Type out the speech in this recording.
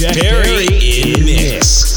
Jack, Perry, Perry in mix. mix.